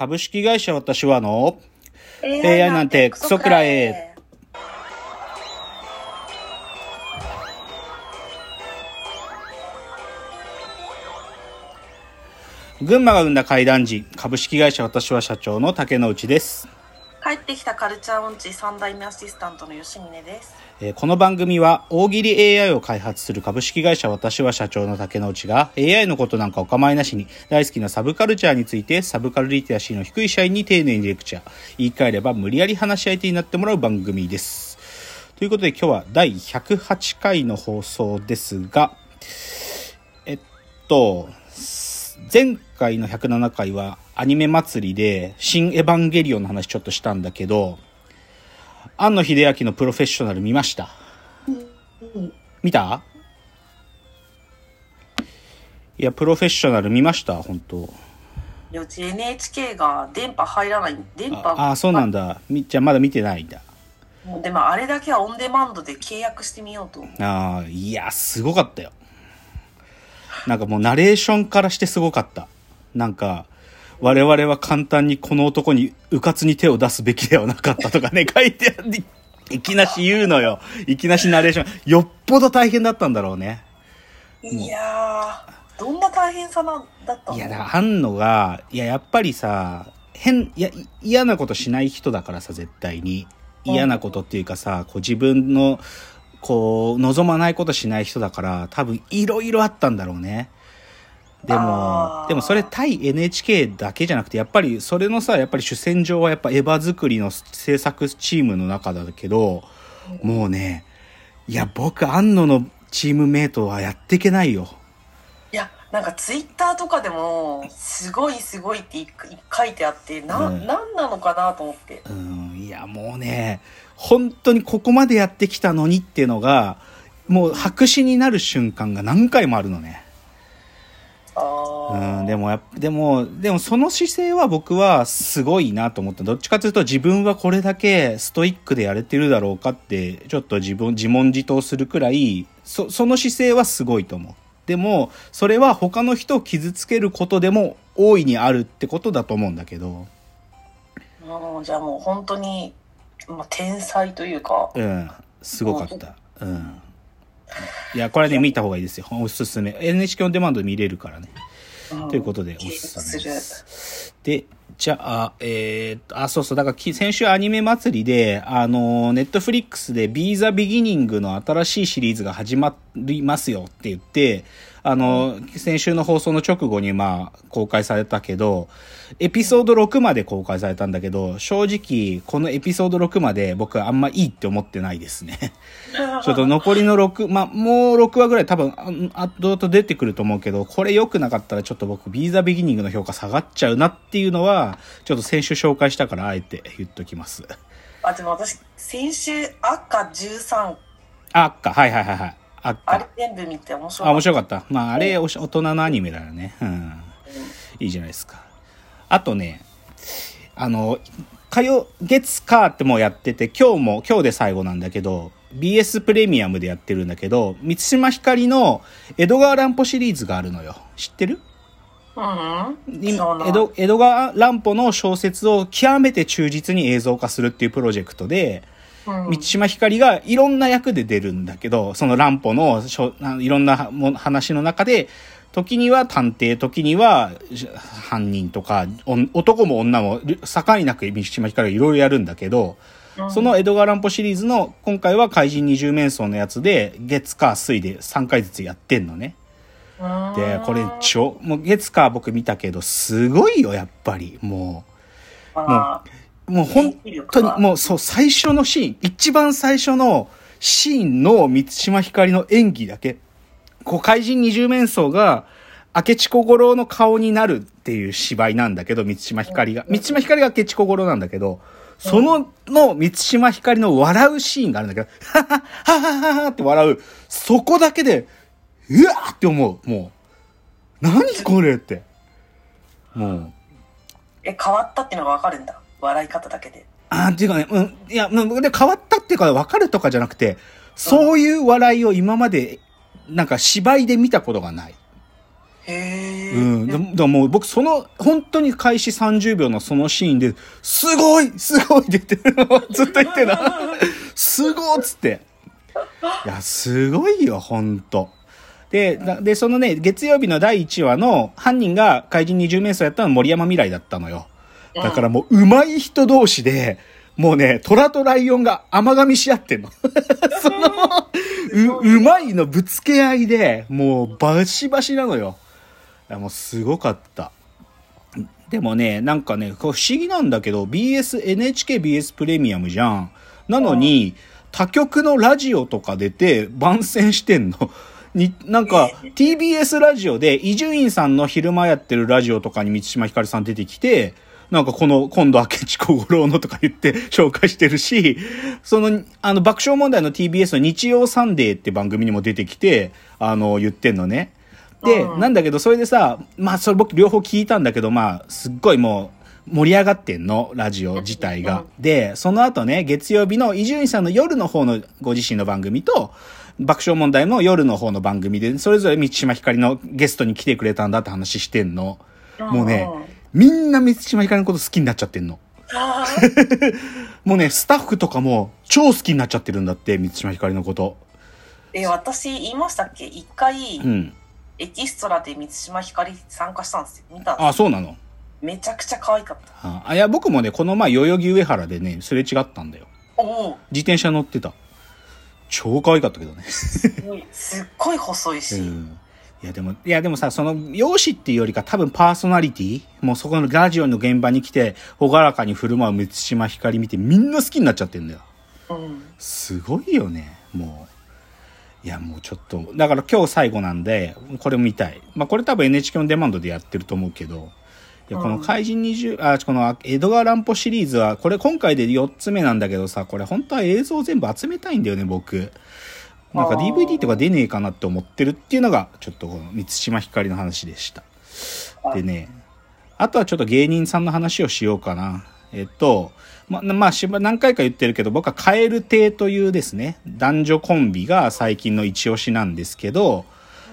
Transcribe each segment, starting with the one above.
株式会社私はの AI なんてクソくらえ。群馬が生んだ怪談時、株式会社私は社長の竹之内です。帰ってきたカルチャー音痴三代目アシスタントの吉峰です。えーこの番組は大喜利 AI を開発する株式会社私は社長の竹之内が AI のことなんかお構いなしに大好きなサブカルチャーについてサブカルリテラシーの低い社員に丁寧にレクチャー言い換えれば無理やり話し相手になってもらう番組ですということで今日は第108回の放送ですがえっと前回の107回はアニメ祭りで新エヴァンゲリオンの話ちょっとしたんだけど庵野秀明のプロフェッショナル見ました？見た？いや、プロフェッショナル見ました本当いやうち NHK が電波入らない電波ああ、そうなんだ。みじゃあまだ見てないんだ。でもあれだけはオンデマンドで契約してみようとああ、いや、すごかったよ。なんかもうナレーションからしてすごかった。なんか、我々は簡単にこの男に、うかつに手を出すべきではなかったとかね、書いてあって、いきなし言うのよ。いきなしナレーション。よっぽど大変だったんだろうね。いやーどんな大変さなんだったの？いや、だから、あんのが、いや、やっぱりさ、変、いや、い嫌なことしない人だからさ、絶対に。嫌なことっていうかさ、こう自分の、こう、望まないことしない人だから、多分いろいろあったんだろうね。でもでもそれ対 NHK だけじゃなくて、やっぱりそれのさ、やっぱり主戦場はやっぱエヴァ作りの制作チームの中だけど、もうね、いや、僕、安野のチームメイトはやっていけないよ。いやなんかツイッターとかでもすごいすごいってい書いてあってな、うんなんなのかなと思ってうん、いやもうね、本当にここまでやってきたのにっていうのが、もう白紙になる瞬間が何回もあるのね。あうーん、でもやでも、でもその姿勢は僕はすごいなと思った。どっちかというと自分はこれだけストイックでやれてるだろうかって、ちょっと自分、自問自答するくらい、そ、その姿勢はすごいと思う。でも、それは他の人を傷つけることでも大いにあるってことだと思うんだけど。うんじゃあもう本当に、まあ、天才というかうん、すごかった。うん。いや、これね、見た方がいいですよ。おすすめ。NHK オンデマンドで見れるからね。ということで、おすすめです。で、じゃあ、えーっと、あ、そうそう、だからき、先週アニメ祭りで、あの、ネットフリックスで、ビーザビギニングの新しいシリーズが始まりますよって言って、あの、先週の放送の直後に、まあ、公開されたけど、エピソード6まで公開されたんだけど、正直、このエピソード6まで僕はあんまいいって思ってないですね。ちょっと残りの6、まあ、もう6話ぐらい多分、あ後々出てくると思うけど、これ良くなかったらちょっと僕、ビーザビギニングの評価下がっちゃうなっていうのは、ちょっと先週紹介したから、あえて言っときます。あでも私先週赤13あ、赤、はいはいはいはい。あれ赤。全部見て面白あ、面かっ白かった。まあ、あれ、おし大人のアニメだよね。うん。いいじゃないですか。あとね、あの、火曜、月、火ってもうやってて、今日も、今日で最後なんだけど、BS プレミアムでやってるんだけど、満島ひかりの江戸川乱歩シリーズがあるのよ。知ってる？たうん今江戸江戸川乱歩の小説を極めて忠実に映像化するっていうプロジェクトで、うん。満島ひかりがいろんな役で出るんだけど、その乱歩のいろんなも話の中で、時には探偵、時にはし犯人とか、お男も女も境なく満島ひかりがいろいろやるんだけど、その江戸川乱歩シリーズの今回は怪人二重面相のやつで月火水で3回ずつやってんのね。うんで、これ超、もう月火僕見たけど、すごいよ、やっぱり。もまあう、もう本当に、もうそう、最初のシーン、一番最初のシーンの満島ひかりの演技だけ。こう、怪人二重面相が、明智小五郎の顔になるっていう芝居なんだけど、満島ひかりが。満島ひかりが明智小五郎なんだけど、その、の満島ひかりの笑うシーンがあるんだけど、ははははははって笑う。そこだけで、うわーって思う。もう。何これって。もう。え変わったっていうのが分かるんだ笑い方だけであーっていうかね、うん、いや、うんで、変わったっていうか、分かるとかじゃなくて、そういう笑いを今まで、なんか芝居で見たことがない。へうん。でもだもう僕その、本当に開始30秒のそのシーンで、すごいすごいって言ってるの ずっと言ってるな。すごっつって。いや、すごいよ、ほんと。で、だで、そのね、月曜日の第1話の犯人が怪人二十面相やったのは森山未来だったのよ。だからもう、上手い人同士で、もうね、虎とライオンが甘噛みし合ってんの。その、う、うまいのぶつけ合いで、もうバシバシなのよ。もうすごかった。でもね、なんかね、不思議なんだけど、BS、NHKBS プレミアムじゃん。なのに、他局のラジオとか出て番宣してんの。に、なんか、TBS ラジオで、伊集院さんの昼間やってるラジオとかに満島ひかりさん出てきて、なんかこの、今度明智小五郎のとか言って紹介してるし、その、あの、爆笑問題の TBS の日曜サンデーって番組にも出てきて、あの、言ってんのね。で、うんなんだけど、それでさ、まあ、それ僕両方聞いたんだけど、まあ、すっごいもう、盛り上がってんの、ラジオ自体が。で、その後ね、月曜日の伊集院さんの夜の方のご自身の番組と、爆笑問題の夜の方の番組で、それぞれ満島ひかりのゲストに来てくれたんだって話してんの。もうね、みんな満島ひかりのこと好きになっちゃってんの。もうね、スタッフとかも超好きになっちゃってるんだって、満島ひかりのこと。え、私言いましたっけ？一回、うん。エキストラで満島ひかり参加したんですよ。見たあ、そうなのめちゃくちゃ可愛かった。ああ、いや、僕もね、この前、代々木上原でね、すれ違ったんだよ。自転車乗ってた。超可愛かったけどね。すごい、すっごい細いし。うん。いや、でも、いや、でもさ、その、容姿っていうよりか多分パーソナリティもうそこのラジオの現場に来て、ほがらかに振る舞う満島ひかり見て、みんな好きになっちゃってんだよ。うん。すごいよね、もう。いや、もうちょっと、だから今日最後なんで、これ見たい。まあ、これ多分 NHK のデマンドでやってると思うけど、いや、この怪人20、あ、この江戸川乱歩シリーズは、これ今回で4つ目なんだけどさ、これ本当は映像全部集めたいんだよね、僕。なんか DVD とか出ねえかなって思ってるっていうのが、ちょっとこの満島ひかりの話でした。でね、あとはちょっと芸人さんの話をしようかな。えっと、ま、まあ、しば、何回か言ってるけど、僕はカエル亭というですね、男女コンビが最近の一押しなんですけど、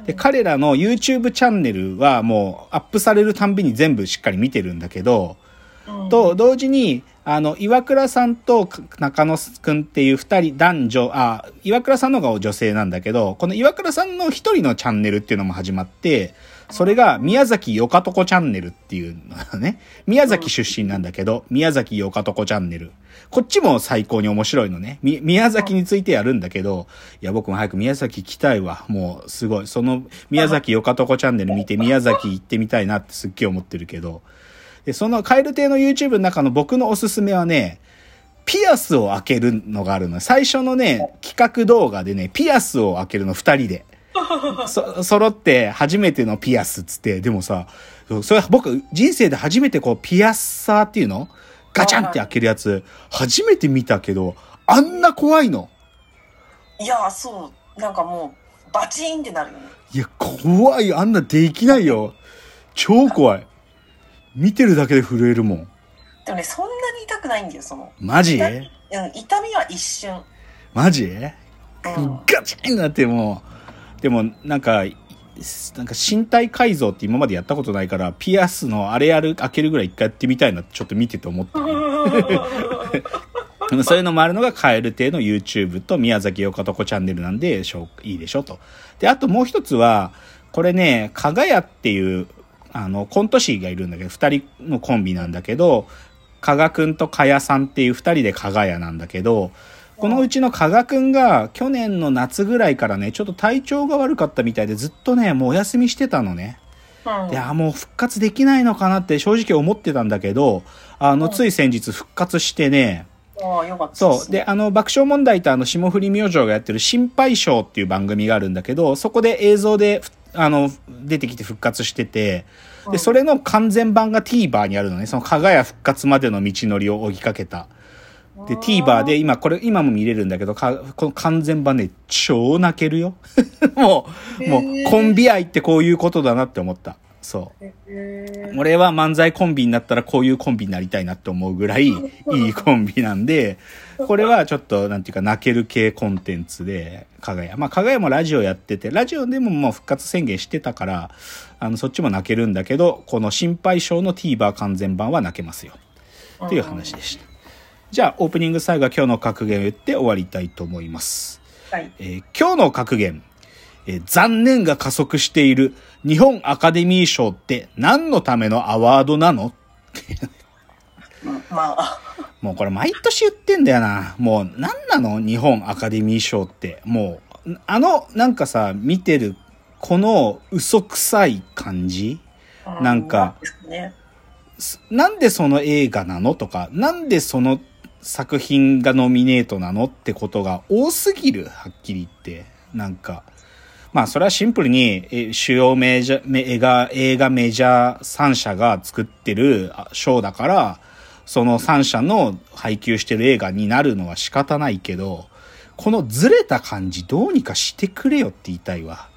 で、彼らの YouTube チャンネルはもうアップされるたんびに全部しっかり見てるんだけど、うん。と、同時に、あの、岩倉さんと中野くんっていう二人男女、あ、岩倉さんの方が女性なんだけど、この岩倉さんの一人のチャンネルっていうのも始まって、それが宮崎よかとこチャンネルっていうのね。宮崎出身なんだけど、宮崎よかとこチャンネル。こっちも最高に面白いのね。み宮崎についてやるんだけど、いや、僕も早く宮崎行きたいわ。もう、すごい。その、宮崎よかとこチャンネル見て宮崎行ってみたいなってすっげえ思ってるけど、で、そのカエル亭の YouTube の中の僕のおすすめはね、ピアスを開けるのがあるの。最初のね、企画動画でね、ピアスを開けるの二人で。そ、揃って初めてのピアスっつって、でもさ、それ僕人生で初めてこうピアッサーっていうの？ガチャンって開けるやつ、初めて見たけど、あんな怖いの。いや、そう。なんかもう、バチーンってなるよね。いや、怖い。あんなできないよ。超怖い。見てるだけで震えるもん。でもね、そんなに痛くないんだよ、その。マジ？痛みうん、痛みは一瞬。マジ？うん。ガチンなってもう、でもなんか、なんか身体改造って今までやったことないから、ピアスのあれやる、開けるぐらい一回やってみたいなちょっと見てて思った、ね。でもそういうのもあるのがカエル亭の YouTube と宮崎よかとこチャンネルなんで、しょういいでしょと。で、あともう一つは、これね、かがやっていう、あの、コント師がいるんだけど、二人のコンビなんだけど、加賀くんとかやさんっていう二人でかがやなんだけど、このうちの加賀くんが去年の夏ぐらいからね、ちょっと体調が悪かったみたいでずっとね、もうお休みしてたのね。うんいや、もう復活できないのかなって正直思ってたんだけど、あの、うんつい先日復活してね、そう。で、あの、爆笑問題とあの、霜降り明星がやってる心配性っていう番組があるんだけど、そこで映像で、ふあの、出てきて復活してて、で、うんそれの完全版が TVer にあるのね。その、かがや復活までの道のりを追いかけた。で、TVer で今、これ、今も見れるんだけど、かこの完全版ね、超泣けるよ。もう、もう、コンビ愛ってこういうことだなって思った。そう。俺は漫才コンビになったらこういうコンビになりたいなって思うぐらい いいコンビなんで、これはちょっと、なんていうか、泣ける系コンテンツで、かがや。まあ、かがやもラジオやってて、ラジオでももう復活宣言してたから、あの、そっちも泣けるんだけど、この心配性の TVer 完全版は泣けますよ。っていう話でした。じゃあ、オープニング最後は今日の格言を言って終わりたいと思います。はい。えー、今日の格言。えー、残念が加速している日本アカデミー賞って何のためのアワードなの？まあ。もうこれ毎年言ってんだよな。もう何なの？日本アカデミー賞って。もう、あの、なんかさ、見てる、この嘘くさい感じ？なんか、なんでその映画なのとか、なんでその作品がノミネートなの？ってことが多すぎる、はっきり言って。なんか、まあそれはシンプルに主要メジャー、映画、映画メジャー3社が作ってる賞だから、その3社の配給してる映画になるのは仕方ないけど、このずれた感じどうにかしてくれよって言いたいわ。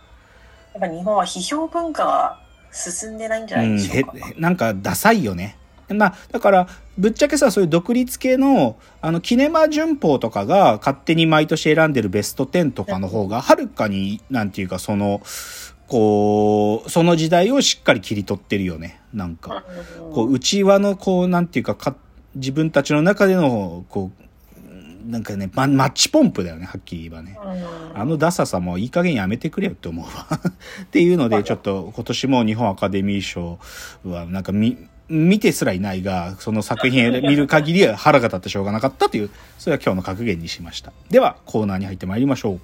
やっぱ日本は批評文化が進んでないんじゃないでしょうか。うん、なんかダサいよね。まあ、だから、ぶっちゃけさ、そういう独立系の、あの、キネマ旬報とかが勝手に毎年選んでるベスト10とかの方が、はるかに、なんていうか、その、こう、その時代をしっかり切り取ってるよね。なんか、こう、内輪の、こう、なんていうか、か、自分たちの中での、こう、なんかね、マッチポンプだよね、はっきり言えばね。あのダサさもいい加減やめてくれよって思うわ。っていうので、ちょっと今年も日本アカデミー賞は、なんかみ、見てすらいないが、その作品見る限りは腹が立ってしょうがなかったという、それは今日の格言にしました。では、コーナーに入ってまいりましょう。